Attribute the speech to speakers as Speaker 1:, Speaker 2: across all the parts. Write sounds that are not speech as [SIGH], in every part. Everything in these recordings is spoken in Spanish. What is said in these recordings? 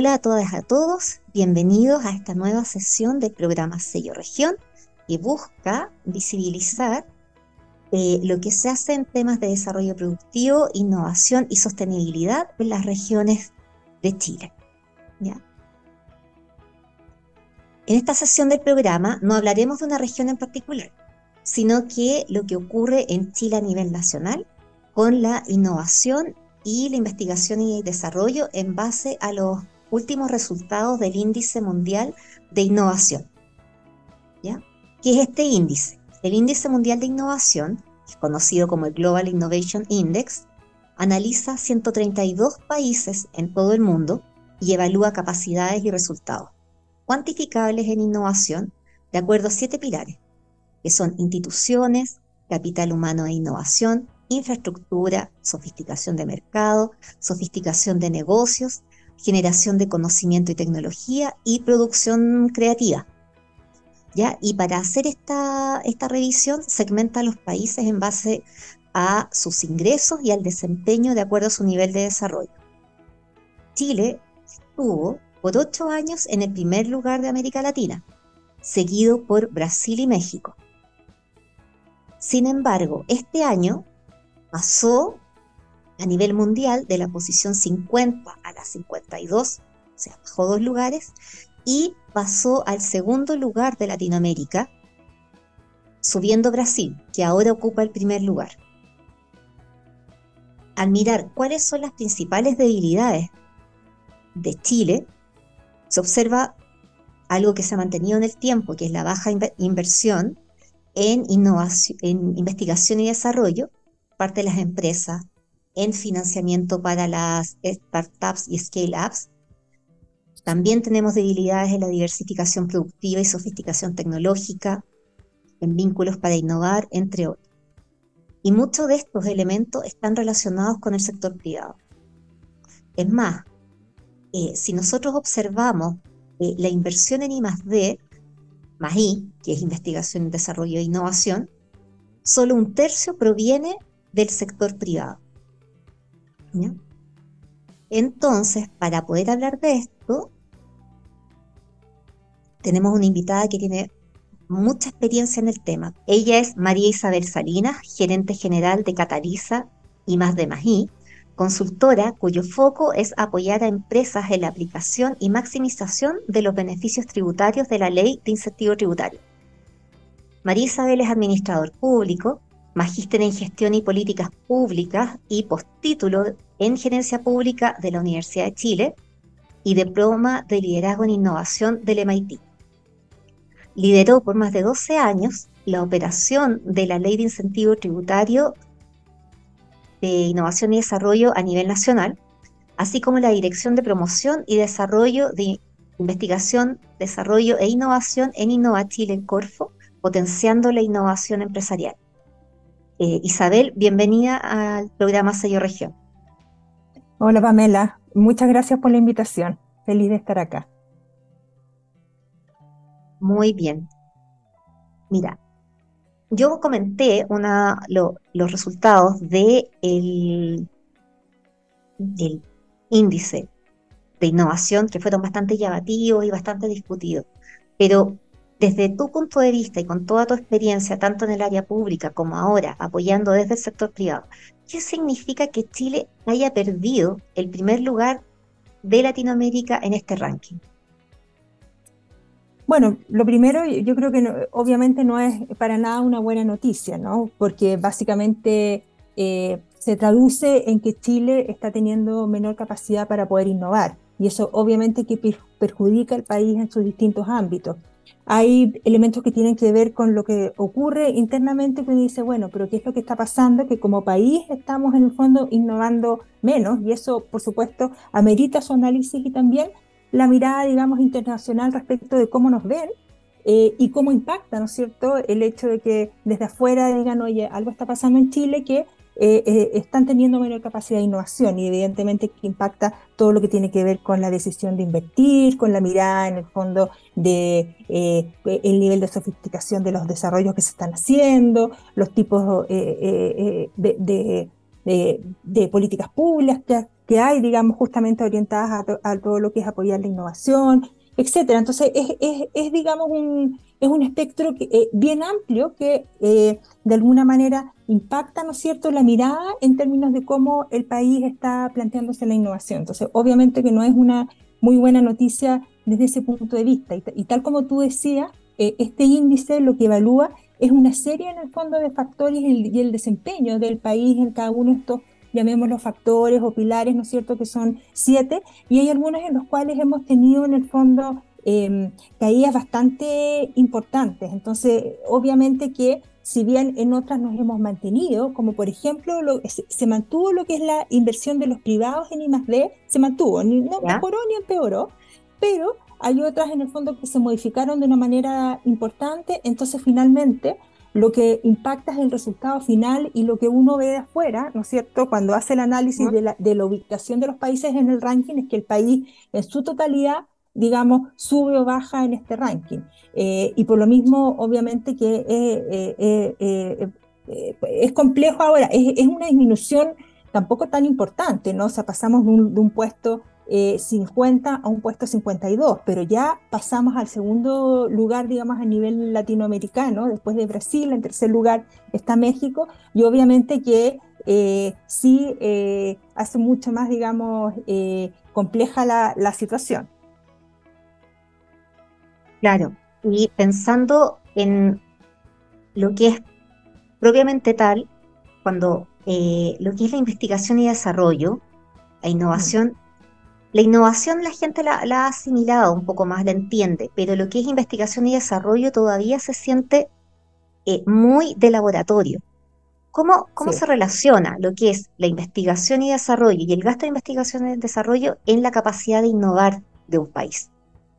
Speaker 1: Hola a todas y a todos, bienvenidos a esta nueva sesión del programa Sello Región que busca visibilizar eh, lo que se hace en temas de desarrollo productivo, innovación y sostenibilidad en las regiones de Chile. En esta sesión del programa no hablaremos de una región en particular, sino que lo que ocurre en Chile a nivel nacional con la innovación y la investigación y desarrollo en base a los últimos resultados del índice mundial de innovación. ¿Ya? ¿Qué es este índice? El índice mundial de innovación, conocido como el Global Innovation Index, analiza 132 países en todo el mundo y evalúa capacidades y resultados cuantificables en innovación de acuerdo a siete pilares, que son instituciones, capital humano e innovación, infraestructura, sofisticación de mercado, sofisticación de negocios, generación de conocimiento y tecnología y producción creativa. ¿Ya? Y para hacer esta, esta revisión segmenta los países en base a sus ingresos y al desempeño de acuerdo a su nivel de desarrollo. Chile estuvo por ocho años en el primer lugar de América Latina, seguido por Brasil y México. Sin embargo, este año pasó a nivel mundial de la posición 50 a la 52, o sea, bajó dos lugares, y pasó al segundo lugar de Latinoamérica, subiendo Brasil, que ahora ocupa el primer lugar. Al mirar cuáles son las principales debilidades de Chile, se observa algo que se ha mantenido en el tiempo, que es la baja inversión en, innovación, en investigación y desarrollo, parte de las empresas, en financiamiento para las startups y scale-ups. También tenemos debilidades en la diversificación productiva y sofisticación tecnológica, en vínculos para innovar, entre otros. Y muchos de estos elementos están relacionados con el sector privado. Es más, eh, si nosotros observamos eh, la inversión en I D, más I, que es investigación, desarrollo e innovación, solo un tercio proviene del sector privado. Entonces, para poder hablar de esto, tenemos una invitada que tiene mucha experiencia en el tema. Ella es María Isabel Salinas, gerente general de Cataliza y más de Magí, consultora cuyo foco es apoyar a empresas en la aplicación y maximización de los beneficios tributarios de la ley de incentivo tributario. María Isabel es administrador público, magíster en gestión y políticas públicas y postítulo en gerencia pública de la Universidad de Chile y diploma de liderazgo en innovación del MIT. Lideró por más de 12 años la operación de la Ley de Incentivo Tributario de Innovación y Desarrollo a nivel nacional, así como la Dirección de Promoción y Desarrollo de Investigación, Desarrollo e Innovación en Innova Chile Corfo, potenciando la innovación empresarial. Eh, Isabel, bienvenida al programa Sello Región.
Speaker 2: Hola Pamela, muchas gracias por la invitación. Feliz de estar acá.
Speaker 1: Muy bien. Mira, yo comenté una, los resultados de del índice de innovación que fueron bastante llamativos y bastante discutidos, pero desde tu punto de vista y con toda tu experiencia, tanto en el área pública como ahora, apoyando desde el sector privado, ¿qué significa que Chile haya perdido el primer lugar de Latinoamérica en este ranking?
Speaker 2: Bueno, lo primero, yo creo que obviamente no es para nada una buena noticia, ¿no? Porque básicamente eh, se traduce en que Chile está teniendo menor capacidad para poder innovar y eso obviamente que perjudica al país en sus distintos ámbitos hay elementos que tienen que ver con lo que ocurre internamente, que uno dice, bueno, pero ¿qué es lo que está pasando? Que como país estamos en el fondo innovando menos y eso, por supuesto, amerita su análisis y también la mirada, digamos, internacional respecto de cómo nos ven eh, y cómo impacta, ¿no es cierto?, el hecho de que desde afuera digan, oye, algo está pasando en Chile que eh, eh, están teniendo menor capacidad de innovación y evidentemente que impacta todo lo que tiene que ver con la decisión de invertir, con la mirada en el fondo de eh, el nivel de sofisticación de los desarrollos que se están haciendo, los tipos de, de, políticas públicas que, hay, digamos, justamente orientadas a, todo lo que es apoyar la innovación, etcétera. Entonces, es, digamos, un, es un espectro que, bien amplio que de alguna manera impacta, ¿no es cierto?, la mirada en términos de cómo el país está planteándose la innovación. Entonces, obviamente que no es una muy buena noticia desde ese punto de vista. Y, tal como tú decías, eh, este índice lo que evalúa es una serie en el fondo de factores y el, desempeño del país en cada uno de estos, llamémoslos factores o pilares, ¿no es cierto?, que son siete, y hay algunos en los cuales hemos tenido en el fondo em, caídas bastante importantes. Entonces, obviamente que si bien en otras nos hemos mantenido, como por ejemplo se, mantuvo lo que es la inversión de los privados en I+D, se mantuvo, ni, no mejoró ni empeoró, pero hay otras en el fondo que se modificaron de una manera importante, entonces finalmente lo que impacta es el resultado final y lo que uno ve de afuera, ¿no es cierto? Cuando hace el análisis de, la, de la ubicación de los países en el ranking, es que el país en su totalidad digamos, sube o baja en este ranking. Eh, y por lo mismo, obviamente que eh, eh, es complejo ahora, es, una disminución tampoco tan importante, ¿no? O sea, pasamos de un, puesto 50 a un puesto 52, pero ya pasamos al segundo lugar, digamos, a nivel latinoamericano, después de Brasil, en tercer lugar está México, y obviamente que sí hace mucho más, digamos, compleja la situación.
Speaker 1: Claro, y pensando en lo que es propiamente tal, cuando eh, lo que es la investigación y desarrollo, la innovación, la innovación la gente la, ha asimilado un poco más, la entiende, pero lo que es investigación y desarrollo todavía se siente eh, muy de laboratorio. ¿Cómo, cómo se relaciona lo que es la investigación y desarrollo y el gasto de investigación y desarrollo en la capacidad de innovar de un país?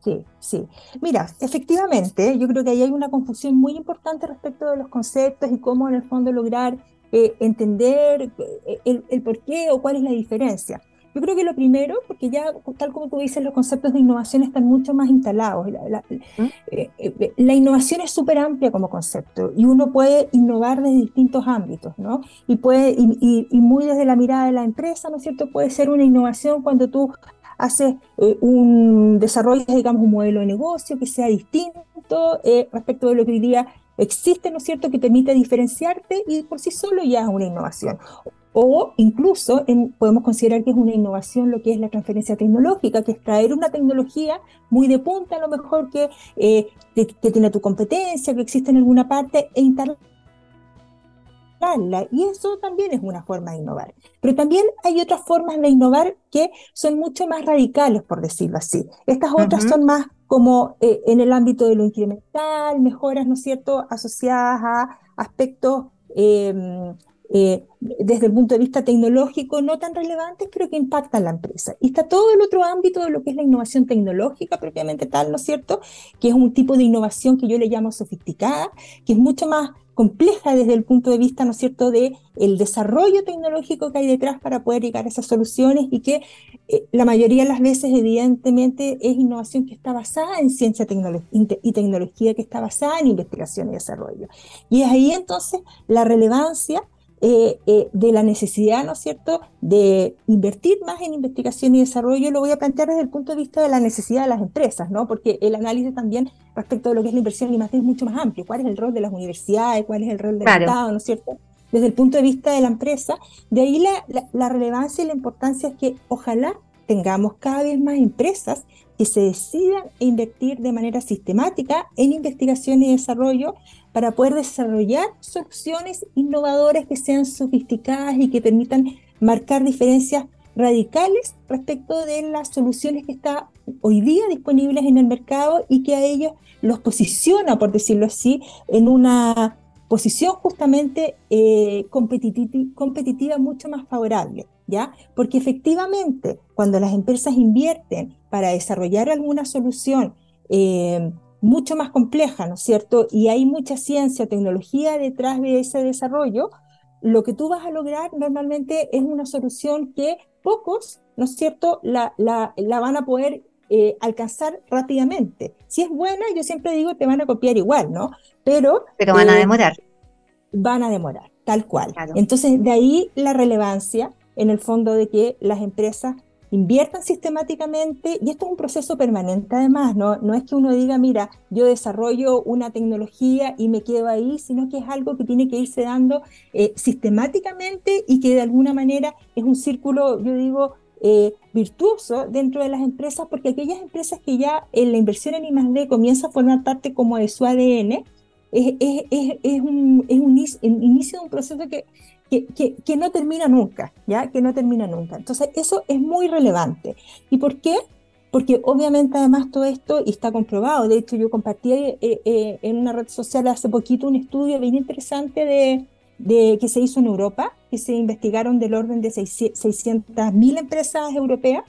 Speaker 2: Sí, sí. Mira, efectivamente, yo creo que ahí hay una confusión muy importante respecto de los conceptos y cómo en el fondo lograr eh, entender eh, el, por qué o cuál es la diferencia. Yo creo que lo primero, porque ya, tal como tú dices, los conceptos de innovación están mucho más instalados. La, ¿Mm? eh, innovación es súper amplia como concepto y uno puede innovar desde distintos ámbitos, ¿no? Y, puede, y, y, muy desde la mirada de la empresa, ¿no es cierto? Puede ser una innovación cuando tú hace eh, un desarrollo, digamos, un modelo de negocio que sea distinto eh, respecto de lo que hoy día existe, ¿no es cierto?, que permite diferenciarte y por sí solo ya es una innovación. O incluso podemos considerar que es una innovación lo que es la transferencia tecnológica, que es traer una tecnología muy de punta, a lo mejor que, eh, que, que, tiene tu competencia, que existe en alguna parte, e instalarla y eso también es una forma de innovar. Pero también hay otras formas de innovar que son mucho más radicales, por decirlo así. Estas otras son más como eh, en el ámbito de lo incremental, mejoras, ¿no es cierto?, asociadas a aspectos em, eh, desde el punto de vista tecnológico no tan relevantes, pero que impactan la empresa. Y está todo el otro ámbito de lo que es la innovación tecnológica propiamente tal, ¿no es cierto? Que es un tipo de innovación que yo le llamo sofisticada, que es mucho más compleja desde el punto de vista, ¿no es cierto?, de el desarrollo tecnológico que hay detrás para poder llegar a esas soluciones y que eh, la mayoría de las veces, evidentemente, es innovación que está basada en ciencia y tecnología, que está basada en investigación y desarrollo. Y es ahí entonces la relevancia eh, eh, de la necesidad, ¿no es cierto?, de invertir más en investigación y desarrollo, lo voy a plantear desde el punto de vista de la necesidad de las empresas, ¿no? Porque el análisis también respecto a lo que es la inversión y más es mucho más amplio. ¿Cuál es el rol de las universidades? ¿Cuál es el rol del Estado? ¿No es cierto? Desde el punto de vista de la empresa, de ahí la, la relevancia y la importancia es que ojalá tengamos cada vez más empresas que se decidan a invertir de manera sistemática en investigación y desarrollo para poder desarrollar soluciones innovadoras que sean sofisticadas y que permitan marcar diferencias radicales respecto de las soluciones que están hoy día disponibles en el mercado y que a ellos los posiciona, por decirlo así, en una posición justamente eh, competitiva mucho más favorable. ¿Ya? Porque efectivamente, cuando las empresas invierten para desarrollar alguna solución eh, mucho más compleja, ¿no es cierto? Y hay mucha ciencia, tecnología detrás de ese desarrollo, lo que tú vas a lograr normalmente es una solución que pocos, ¿no es cierto?, la, la, la van a poder eh, alcanzar rápidamente. Si es buena, yo siempre digo, te van a copiar igual, ¿no? Pero...
Speaker 1: Pero van a eh, demorar.
Speaker 2: Van a demorar tal cual. Entonces, de ahí la relevancia en el fondo de que las empresas inviertan sistemáticamente, y esto es un proceso permanente además, ¿no? no es que uno diga, mira, yo desarrollo una tecnología y me quedo ahí, sino que es algo que tiene que irse dando eh, sistemáticamente y que de alguna manera es un círculo, yo digo, eh, virtuoso dentro de las empresas, porque aquellas empresas que ya en la inversión en I+.D. comienza a formar parte como de su ADN, es, es, es, es un, un, inicio de un proceso que que, no termina nunca, ¿ya? Que no termina nunca. Entonces, eso es muy relevante. ¿Y por qué? Porque obviamente además todo esto y está comprobado. De hecho, yo compartí eh, eh, en una red social hace poquito un estudio bien interesante de, de, que se hizo en Europa, que se investigaron del orden de 600.000 empresas europeas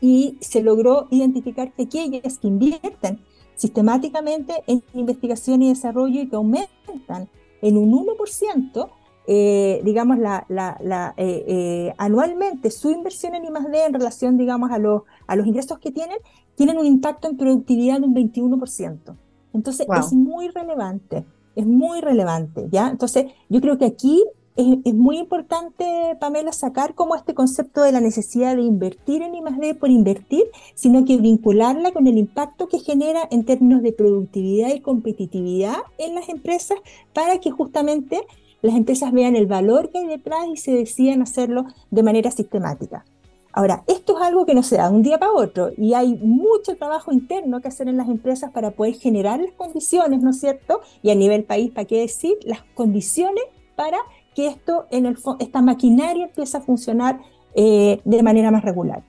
Speaker 2: y se logró identificar que aquellas que invierten sistemáticamente en investigación y desarrollo y que aumentan en un 1%, eh, digamos, la, la, eh, eh, anualmente su inversión en I+.D. en relación, digamos, a los, a los ingresos que tienen, tienen un impacto en productividad de un 21%. Entonces, es muy relevante, es muy relevante, ¿ya? Entonces, yo creo que aquí es, es, muy importante, Pamela, sacar como este concepto de la necesidad de invertir en I+.D. por invertir, sino que vincularla con el impacto que genera en términos de productividad y competitividad en las empresas para que justamente las empresas vean el valor que hay detrás y se decidan hacerlo de manera sistemática. Ahora, esto es algo que no se da de un día para otro y hay mucho trabajo interno que hacer en las empresas para poder generar las condiciones, ¿no es cierto? Y a nivel país, ¿para qué decir? Las condiciones para que esto, en el, esta maquinaria empiece a funcionar eh, de manera más regular.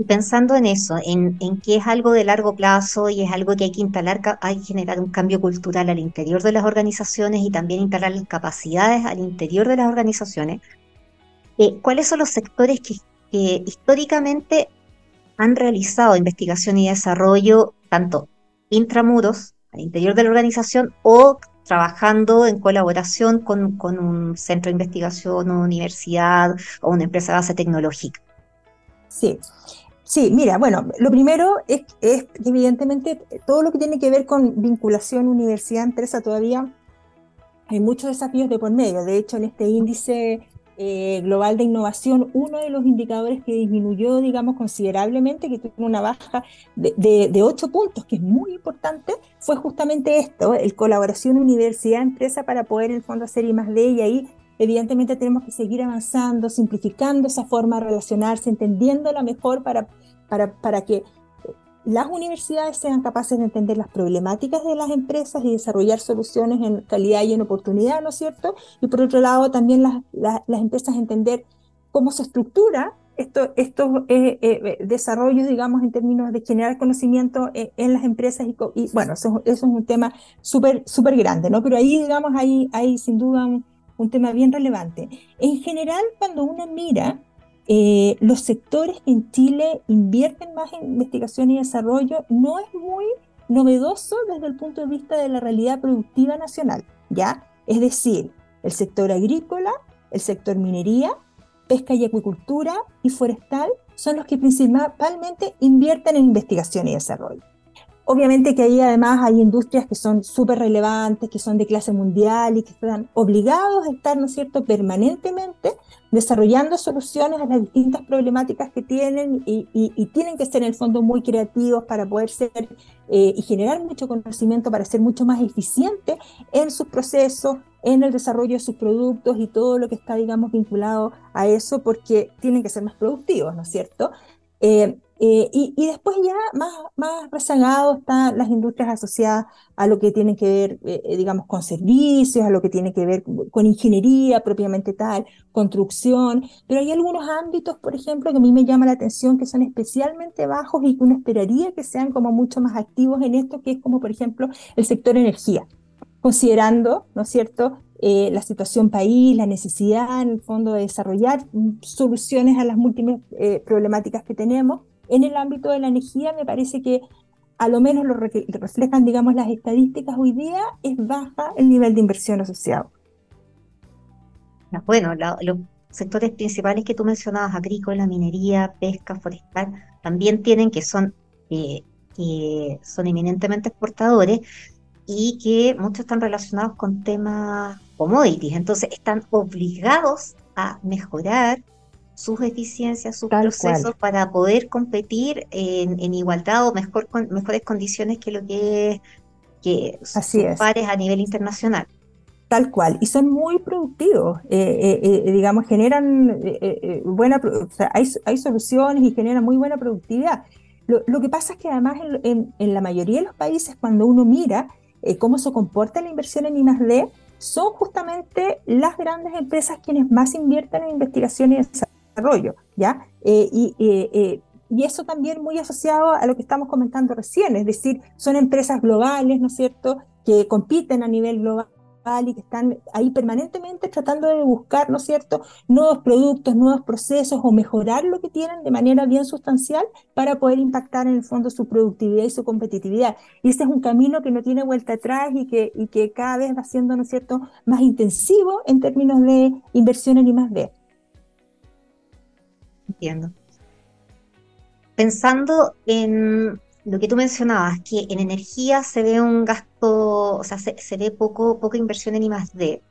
Speaker 1: Y pensando en eso, en, que es algo de largo plazo y es algo que hay que instalar, hay que generar un cambio cultural al interior de las organizaciones y también instalar las capacidades al interior de las organizaciones, eh, ¿cuáles son los sectores que, históricamente han realizado investigación y desarrollo tanto intramuros, al interior de la organización, o trabajando en colaboración con, con un centro de investigación, una universidad o una empresa de base tecnológica?
Speaker 2: Sí, Sí, mira, bueno, lo primero es, que evidentemente todo lo que tiene que ver con vinculación universidad-empresa todavía hay muchos desafíos de por medio. De hecho, en este índice eh, global de innovación, uno de los indicadores que disminuyó, digamos, considerablemente, que tuvo una baja de, de, 8 puntos, que es muy importante, fue justamente esto, el colaboración universidad-empresa para poder en el fondo hacer I más D y ahí evidentemente tenemos que seguir avanzando, simplificando esa forma de relacionarse, entendiéndola mejor para, para, para que las universidades sean capaces de entender las problemáticas de las empresas y desarrollar soluciones en calidad y en oportunidad, ¿no es cierto? Y por otro lado, también las, las, empresas entender cómo se estructura estos eh, eh, desarrollos, digamos, en términos de generar conocimiento en, las empresas. Y, bueno, eso, es un tema súper súper grande, ¿no? Pero ahí, digamos, hay, hay sin duda un, un tema bien relevante. En general, cuando uno mira eh, los sectores que en Chile invierten más en investigación y desarrollo, no es muy novedoso desde el punto de vista de la realidad productiva nacional, ¿ya? Es decir, el sector agrícola, el sector minería, pesca y acuicultura y forestal son los que principalmente invierten en investigación y desarrollo. Obviamente que ahí además hay industrias que son súper relevantes, que son de clase mundial y que están obligados a estar, ¿no es cierto?, permanentemente desarrollando soluciones a las distintas problemáticas que tienen y, tienen que ser en el fondo muy creativos para poder ser eh, y generar mucho conocimiento para ser mucho más eficientes en sus procesos, en el desarrollo de sus productos y todo lo que está, digamos, vinculado a eso, porque tienen que ser más productivos, ¿no es cierto? Eh, eh, y, después ya más, más rezagado están las industrias asociadas a lo que tiene que ver, eh, eh, digamos, con servicios, a lo que tiene que ver con ingeniería propiamente tal, construcción, pero hay algunos ámbitos, por ejemplo, que a mí me llama la atención que son especialmente bajos y que uno esperaría que sean como mucho más activos en esto, que es como, por ejemplo, el sector energía, considerando, ¿no es cierto?, la situación país, la necesidad en el fondo de desarrollar soluciones a las múltiples problemáticas que tenemos en el ámbito de la energía me parece que a lo menos lo reflejan, digamos, las estadísticas hoy día, es baja el nivel de inversión asociado.
Speaker 1: Bueno, los sectores principales que tú mencionabas, agrícola, minería, pesca, forestal, también tienen que son, eh, que son eminentemente exportadores y que muchos están relacionados con temas commodities. Entonces están obligados a mejorar sus eficiencias, sus procesos para poder competir en, igualdad o mejor, con, mejores condiciones que lo que es que
Speaker 2: sus
Speaker 1: pares a nivel internacional.
Speaker 2: Tal cual, y son muy productivos, eh, eh, eh, digamos, generan buena, hay, hay, soluciones y generan muy buena productividad. Lo, que pasa es que además en, en, la mayoría de los países, cuando uno mira cómo se comporta la inversión en I+.D., son justamente las grandes empresas quienes más invierten en investigación y desarrollo, ¿ya? y, y eso también muy asociado a lo que estamos comentando recién, es decir, son empresas globales, ¿no es cierto?, que compiten a nivel global y que están ahí permanentemente tratando de buscar, ¿no cierto?, nuevos productos, nuevos procesos o mejorar lo que tienen de manera bien sustancial para poder impactar en el fondo su productividad y su competitividad. Y este es un camino que no tiene vuelta atrás y que, y que cada vez va siendo, ¿no es cierto?, más intensivo en términos de inversión en I+.D.
Speaker 1: Entiendo pensando en lo que tú mencionabas, que en energía se ve un gasto, o sea, se, ve poco, poca inversión en I+.D.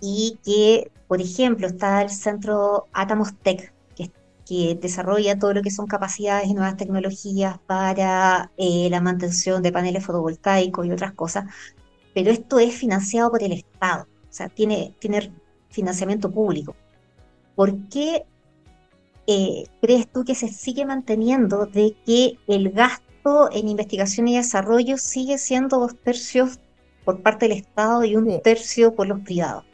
Speaker 1: Y que, por ejemplo, está el centro Atomos Tech, que, que desarrolla todo lo que son capacidades y nuevas tecnologías para eh, la mantención de paneles fotovoltaicos y otras cosas, pero esto es financiado por el Estado, o sea, tiene, tiene financiamiento público. ¿Por qué eh, crees tú que se sigue manteniendo de que el gasto en investigación y desarrollo sigue siendo dos tercios por parte del Estado y un tercio por los privados?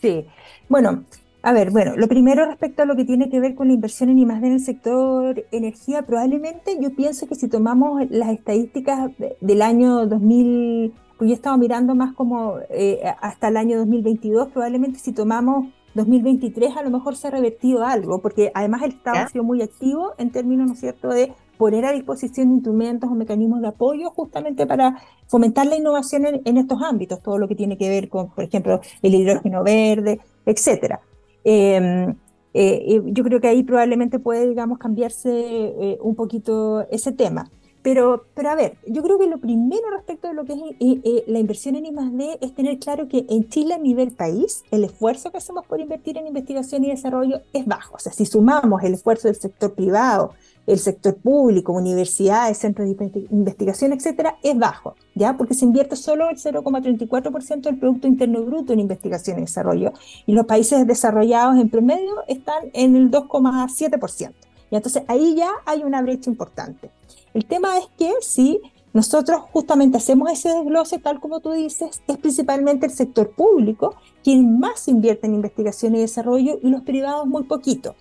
Speaker 2: Sí, bueno, a ver, bueno, lo primero respecto a lo que tiene que ver con la inversión en I+.D. en el sector energía, probablemente yo pienso que si tomamos las estadísticas del año 2000, pues yo he estado mirando más como eh, hasta el año 2022, probablemente si tomamos 2023 a lo mejor se ha revertido algo, porque además el Estado ha sido muy activo en términos, ¿no es cierto?, de poner a disposición instrumentos o mecanismos de apoyo justamente para fomentar la innovación en, estos ámbitos, todo lo que tiene que ver con, por ejemplo, el hidrógeno verde, etcétera. Em, eh, eh, yo creo que ahí probablemente puede, digamos, cambiarse eh, un poquito ese tema. Pero, pero a ver, yo creo que lo primero respecto de lo que es eh, eh, la inversión en I+.D. es tener claro que en Chile a nivel país el esfuerzo que hacemos por invertir en investigación y desarrollo es bajo. O sea, si sumamos el esfuerzo del sector privado, el sector público, universidades, centros de investigación, etcétera, es bajo, ¿ya? Porque se invierte solo el 0,34% del Producto Interno Bruto en investigación y desarrollo. Y los países desarrollados en promedio están en el 2,7%. Y entonces ahí ya hay una brecha importante. El tema es que si nosotros justamente hacemos ese desglose, tal como tú dices, es principalmente el sector público quien más invierte en investigación y desarrollo y los privados muy poquito.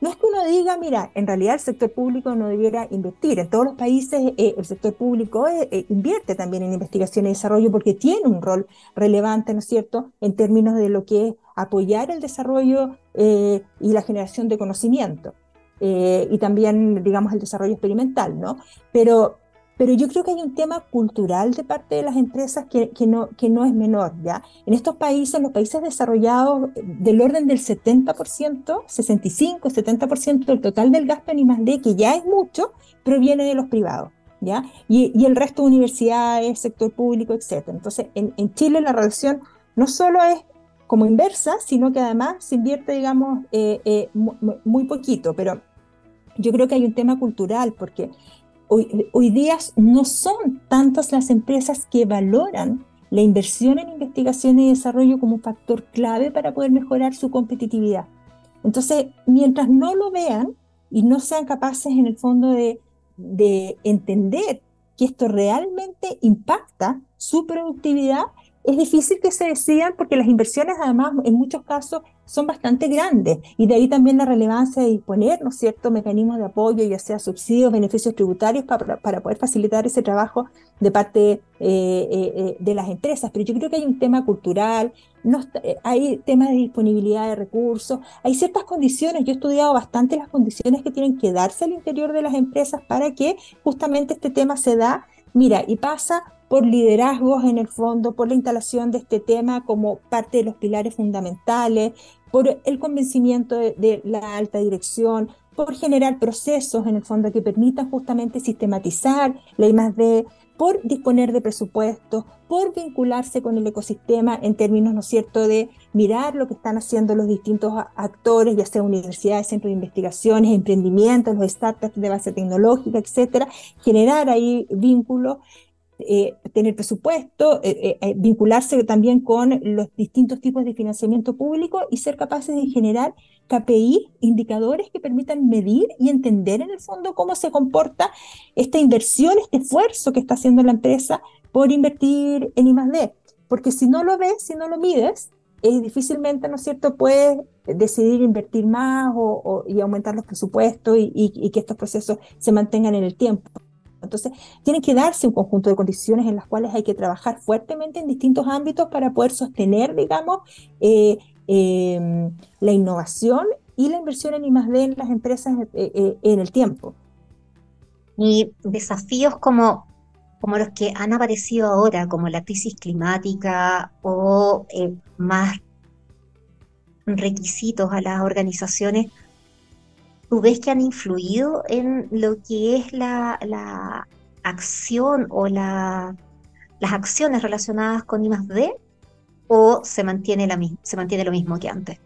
Speaker 2: No es que uno diga, mira, en realidad el sector público no debiera invertir. En todos los países eh, el sector público eh, eh, invierte también en investigación y desarrollo porque tiene un rol relevante, ¿no es cierto?, en términos de lo que es apoyar el desarrollo y la generación de conocimiento. Eh, y también, digamos, el desarrollo experimental, ¿no? Pero, pero yo creo que hay un tema cultural de parte de las empresas que, que, no, que no es menor, ¿ya? En estos países, los países desarrollados, del orden del 70%, 65, 70% del total del gasto en I+.D., que ya es mucho, proviene de los privados. ¿Ya? Y, y, el resto de universidades, sector público, etc. Entonces, en, en, Chile la relación no solo es como inversa, sino que además se invierte, digamos, eh, eh, muy, muy, poquito, pero yo creo que hay un tema cultural, porque hoy, hoy día no son tantas las empresas que valoran la inversión en investigación y desarrollo como factor clave para poder mejorar su competitividad. Entonces, mientras no lo vean y no sean capaces en el fondo de, de entender que esto realmente impacta su productividad, es difícil que se decidan porque las inversiones además en muchos casos son bastante grandes y de ahí también la relevancia de disponer, ¿no es cierto?, mecanismos de apoyo, ya sea subsidios, beneficios tributarios para, poder facilitar ese trabajo de parte eh, eh, eh, de las empresas. Pero yo creo que hay un tema cultural, hay temas de disponibilidad de recursos, hay ciertas condiciones, yo he estudiado bastante las condiciones que tienen que darse al interior de las empresas para que justamente este tema se da Mira, y pasa por liderazgos en el fondo, por la instalación de este tema como parte de los pilares fundamentales, por el convencimiento de, la alta dirección, por generar procesos en el fondo que permitan justamente sistematizar la I+D, por disponer de presupuestos, por vincularse con el ecosistema en términos, ¿no es cierto?, de mirar lo que están haciendo los distintos actores, ya sea universidades, centros de investigaciones, emprendimientos, los startups de base tecnológica, etcétera, generar ahí vínculos eh, tener presupuesto, eh, eh, vincularse también con los distintos tipos de financiamiento público y ser capaces de generar KPI, indicadores que permitan medir y entender en el fondo cómo se comporta esta inversión, este esfuerzo que está haciendo la empresa por invertir en I+D. Porque si no lo ves, si no lo mides, es difícilmente, ¿no es cierto?, puedes decidir invertir más o, y aumentar los presupuestos y que estos procesos se mantengan en el tiempo. Entonces, tienen que darse un conjunto de condiciones en las cuales hay que trabajar fuertemente en distintos ámbitos para poder sostener, digamos, eh, em, la innovación y la inversión en I+.D. en las empresas eh, eh, en el tiempo.
Speaker 1: Y desafíos como, como los que han aparecido ahora, como la crisis climática o más requisitos a las organizaciones, ¿Tú ves que han influido en lo que es la, acción o la, las acciones relacionadas con I+D o se mantiene, la, se mantiene lo mismo que antes?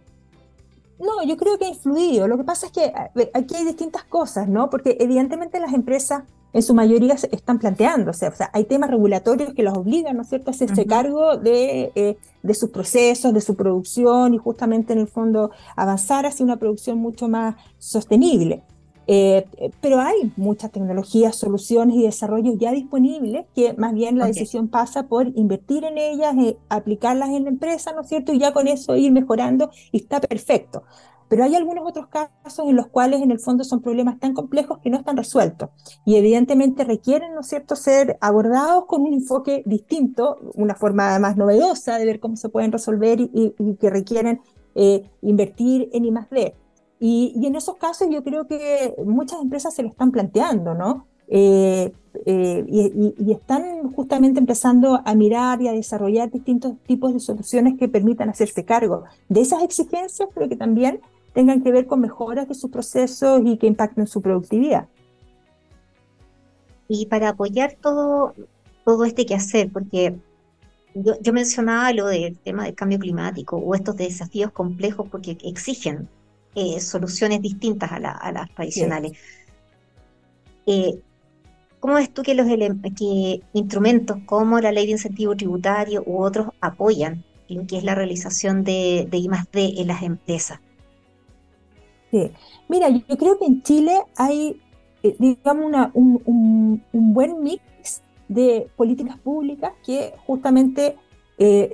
Speaker 2: No, yo creo que ha influido. Lo que pasa es que aquí hay distintas cosas, ¿no? Porque evidentemente las empresas en su mayoría se están planteándose. O sea, hay temas regulatorios que los obligan, ¿no es cierto?, a hacerse cargo de, eh, de, sus procesos, de su producción y justamente en el fondo avanzar hacia una producción mucho más sostenible. Eh, pero hay muchas tecnologías, soluciones y desarrollos ya disponibles que más bien la decisión pasa por invertir en ellas, eh, aplicarlas en la empresa, ¿no es cierto? Y ya con eso ir mejorando y está perfecto. Pero hay algunos otros casos en los cuales en el fondo son problemas tan complejos que no están resueltos y evidentemente requieren, ¿no es cierto?, ser abordados con un enfoque distinto, una forma más novedosa de ver cómo se pueden resolver y, que requieren eh, invertir en I+.D. Y, y en esos casos yo creo que muchas empresas se lo están planteando, ¿no? Eh, eh, y, y, están justamente empezando a mirar y a desarrollar distintos tipos de soluciones que permitan hacerse cargo de esas exigencias, pero que también tengan que ver con mejoras de sus procesos y que impacten su productividad.
Speaker 1: Y para apoyar todo, todo este quehacer, porque yo, mencionaba lo del tema del cambio climático o estos desafíos complejos porque exigen eh, soluciones distintas a, las tradicionales. Eh, ¿Cómo ves tú que los que instrumentos como la ley de incentivo tributario u otros apoyan lo que es la realización de, de I+D en las empresas?
Speaker 2: Sí. Mira, yo creo que en Chile hay, eh, digamos, un, buen mix de políticas públicas que justamente eh,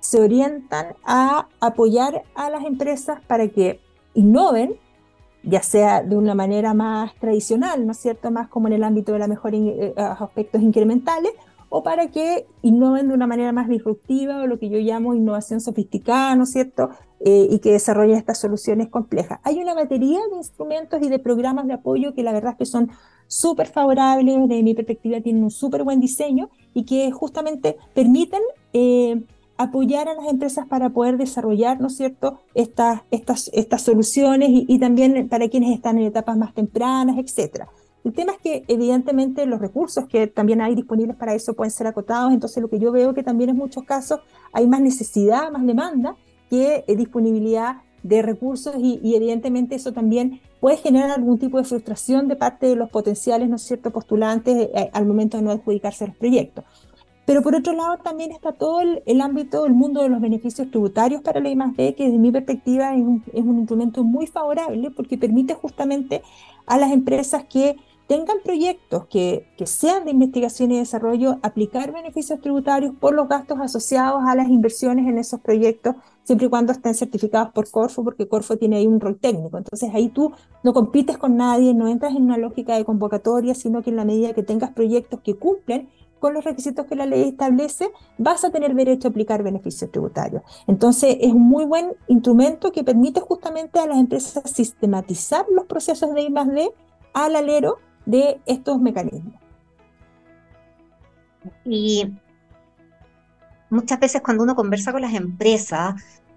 Speaker 2: se orientan a apoyar a las empresas para que innoven, ya sea de una manera más tradicional, ¿no es cierto?, más como en el ámbito de la mejora eh, aspectos incrementales, o para que innoven de una manera más disruptiva o lo que yo llamo innovación sofisticada, ¿no es cierto? Eh, y que desarrollen estas soluciones complejas. Hay una batería de instrumentos y de programas de apoyo que la verdad es que son súper favorables, desde mi perspectiva tienen un súper buen diseño y que justamente permiten eh, apoyar a las empresas para poder desarrollar, ¿no es cierto?, estas, estas, estas soluciones y, y también para quienes están en etapas más tempranas, etcétera. El tema es que evidentemente los recursos que también hay disponibles para eso pueden ser acotados, entonces lo que yo veo que también en muchos casos hay más necesidad, más demanda que eh, disponibilidad de recursos y, evidentemente eso también puede generar algún tipo de frustración de parte de los potenciales, ¿no es cierto?, postulantes eh, al momento de no adjudicarse los proyectos. Pero por otro lado también está todo el, ámbito, el mundo de los beneficios tributarios para la I+.D., que desde mi perspectiva es un, es un instrumento muy favorable porque permite justamente a las empresas que tengan proyectos que, sean de investigación y desarrollo, aplicar beneficios tributarios por los gastos asociados a las inversiones en esos proyectos, siempre y cuando estén certificados por Corfo, porque Corfo tiene ahí un rol técnico. Entonces ahí tú no compites con nadie, no entras en una lógica de convocatoria, sino que en la medida que tengas proyectos que cumplen con los requisitos que la ley establece, vas a tener derecho a aplicar beneficios tributarios. Entonces, es un muy buen instrumento que permite justamente a las empresas sistematizar los procesos de I+D al alero de estos mecanismos.
Speaker 1: Y muchas veces cuando uno conversa con las empresas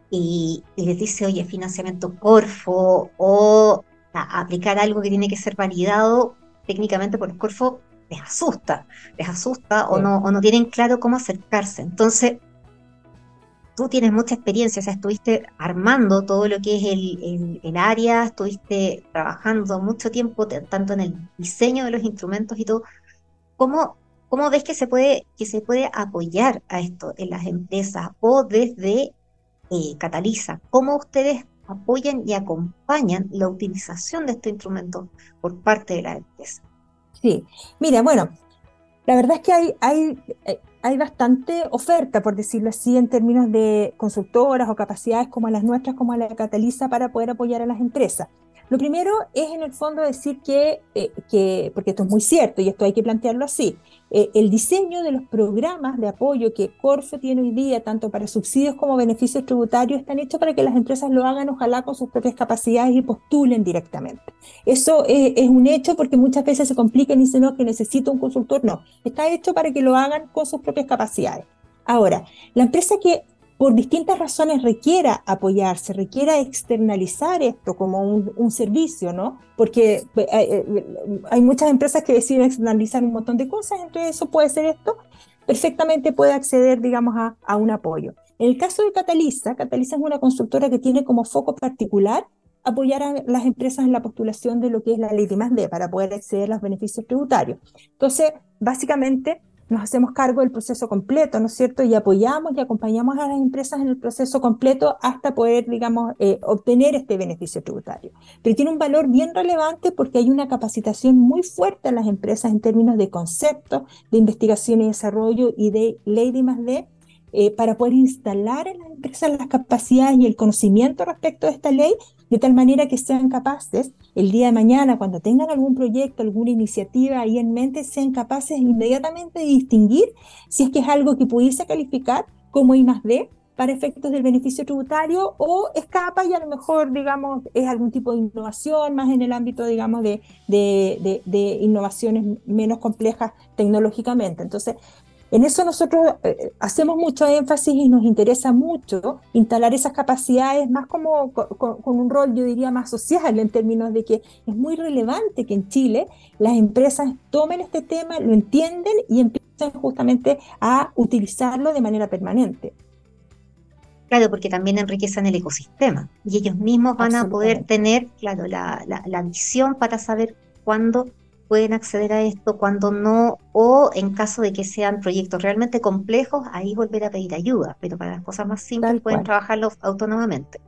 Speaker 1: y, les dice, oye, financiamiento Corfo o aplicar algo que tiene que ser validado técnicamente por Corfo, les asusta, les asusta o, no, o no tienen claro cómo acercarse. Entonces, tú tienes mucha experiencia, o sea, estuviste armando todo lo que es el, el, área, estuviste trabajando mucho tiempo tanto en el diseño de los instrumentos y todo. ¿Cómo, cómo ves que se, puede, que se puede apoyar a esto en las empresas o desde eh, Cataliza? ¿Cómo ustedes apoyan y acompañan la utilización de estos instrumentos por parte de la empresa?
Speaker 2: Sí, mira, bueno, la verdad es que hay, hay, eh, hay bastante oferta, por decirlo así, en términos de consultoras o capacidades como las nuestras, como la Cataliza, para poder apoyar a las empresas. Lo primero es en el fondo decir que, eh, que, porque esto es muy cierto y esto hay que plantearlo así, eh, el diseño de los programas de apoyo que Corfo tiene hoy día, tanto para subsidios como beneficios tributarios, están hechos para que las empresas lo hagan ojalá con sus propias capacidades y postulen directamente. Eso es, un hecho porque muchas veces se complican y dicen, no, que necesito un consultor. No, está hecho para que lo hagan con sus propias capacidades. Ahora, la empresa que por distintas razones requiera apoyarse, requiera externalizar esto como un, servicio, ¿no? Porque eh, eh, hay, muchas empresas que deciden externalizar un montón de cosas, entre eso puede ser esto, perfectamente puede acceder, digamos, a, a un apoyo. En el caso de Cataliza, Cataliza es una constructora que tiene como foco particular apoyar a las empresas en la postulación de lo que es la ley de más para poder acceder a los beneficios tributarios. Entonces, básicamente, nos hacemos cargo del proceso completo, ¿no es cierto? Y apoyamos y acompañamos a las empresas en el proceso completo hasta poder, digamos, eh, obtener este beneficio tributario. Pero tiene un valor bien relevante porque hay una capacitación muy fuerte en las empresas en términos de conceptos, de investigación y desarrollo y de ley de más de eh, para poder instalar en las empresas las capacidades y el conocimiento respecto de esta ley, de tal manera que sean capaces el día de mañana, cuando tengan algún proyecto, alguna iniciativa ahí en mente, sean capaces inmediatamente de distinguir si es que es algo que pudiese calificar como I D para efectos del beneficio tributario o escapa y a lo mejor, digamos, es algún tipo de innovación más en el ámbito, digamos, de, de, de innovaciones menos complejas tecnológicamente. Entonces, en eso nosotros eh, hacemos mucho énfasis y nos interesa mucho instalar esas capacidades más como con, un rol, yo diría, más social en términos de que es muy relevante que en Chile las empresas tomen este tema, lo entienden y empiecen justamente a utilizarlo de manera permanente.
Speaker 1: Claro, porque también enriquecen el ecosistema y ellos mismos van a poder tener, claro, la, la, la visión para saber cuándo pueden acceder a esto, cuando no, o en caso de que sean proyectos realmente complejos, ahí volver a pedir ayuda, pero para las cosas más simples pueden trabajarlo autónomamente.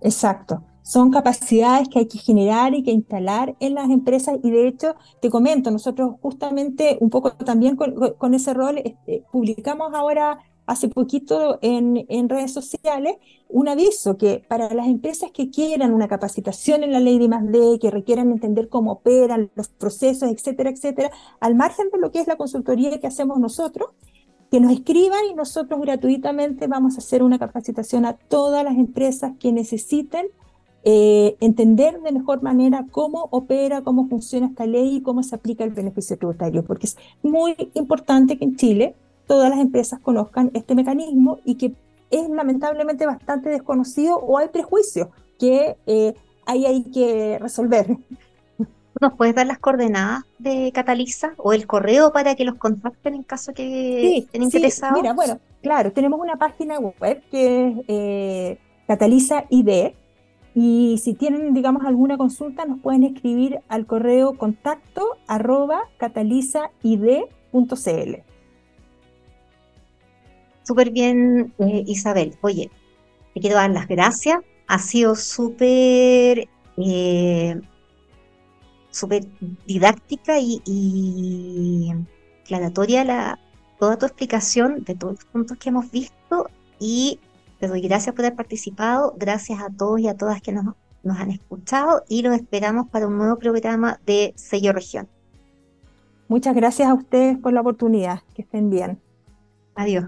Speaker 2: Exacto. Son capacidades que hay que generar y que instalar en las empresas y de hecho, te comento, nosotros justamente un poco también con, ese rol este, publicamos ahora hace poquito en, en, redes sociales un aviso que para las empresas que quieran una capacitación en la ley de I+D, que requieran entender cómo operan los procesos, etcétera, etcétera, al margen de lo que es la consultoría que hacemos nosotros, que nos escriban y nosotros gratuitamente vamos a hacer una capacitación a todas las empresas que necesiten eh, entender de mejor manera cómo opera, cómo funciona esta ley y cómo se aplica el beneficio tributario, porque es muy importante que en Chile todas las empresas conozcan este mecanismo y que es lamentablemente bastante desconocido o hay prejuicios que eh, ahí hay que resolver. [LAUGHS]
Speaker 1: ¿Nos puedes dar las coordenadas de Cataliza o el correo para que los contacten en caso que estén interesados?
Speaker 2: mira, bueno, claro, tenemos una página web que es eh, Cataliza ID y si tienen, digamos, alguna consulta nos pueden escribir al correo contacto arroba catalizaid.cl.
Speaker 1: Súper bien, eh, Isabel. Oye, te quiero dar las gracias. Ha sido súper eh, súper didáctica y, y claratoria la, toda tu explicación de todos los puntos que hemos visto y te doy gracias por haber participado, gracias a todos y a todas que nos, nos han escuchado y los esperamos para un nuevo programa de Sello Región.
Speaker 2: Muchas gracias a ustedes por la oportunidad, que estén bien.
Speaker 1: Adiós.